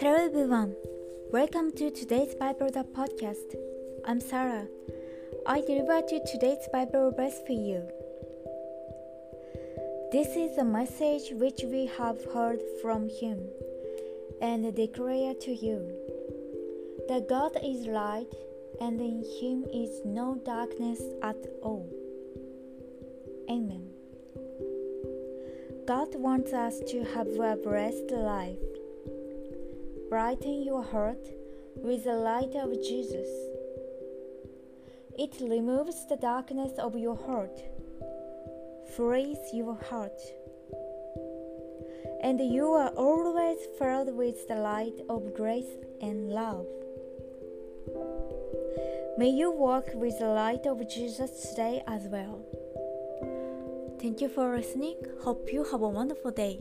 Hello everyone. Welcome to today's Bible the podcast. I'm Sarah. I deliver to today's Bible verse for you. This is a message which we have heard from him and declare to you that God is light and in him is no darkness at all. Amen. God wants us to have a blessed life. Brighten your heart with the light of Jesus. It removes the darkness of your heart, frees your heart, and you are always filled with the light of grace and love. May you walk with the light of Jesus today as well. Thank you for listening. Hope you have a wonderful day.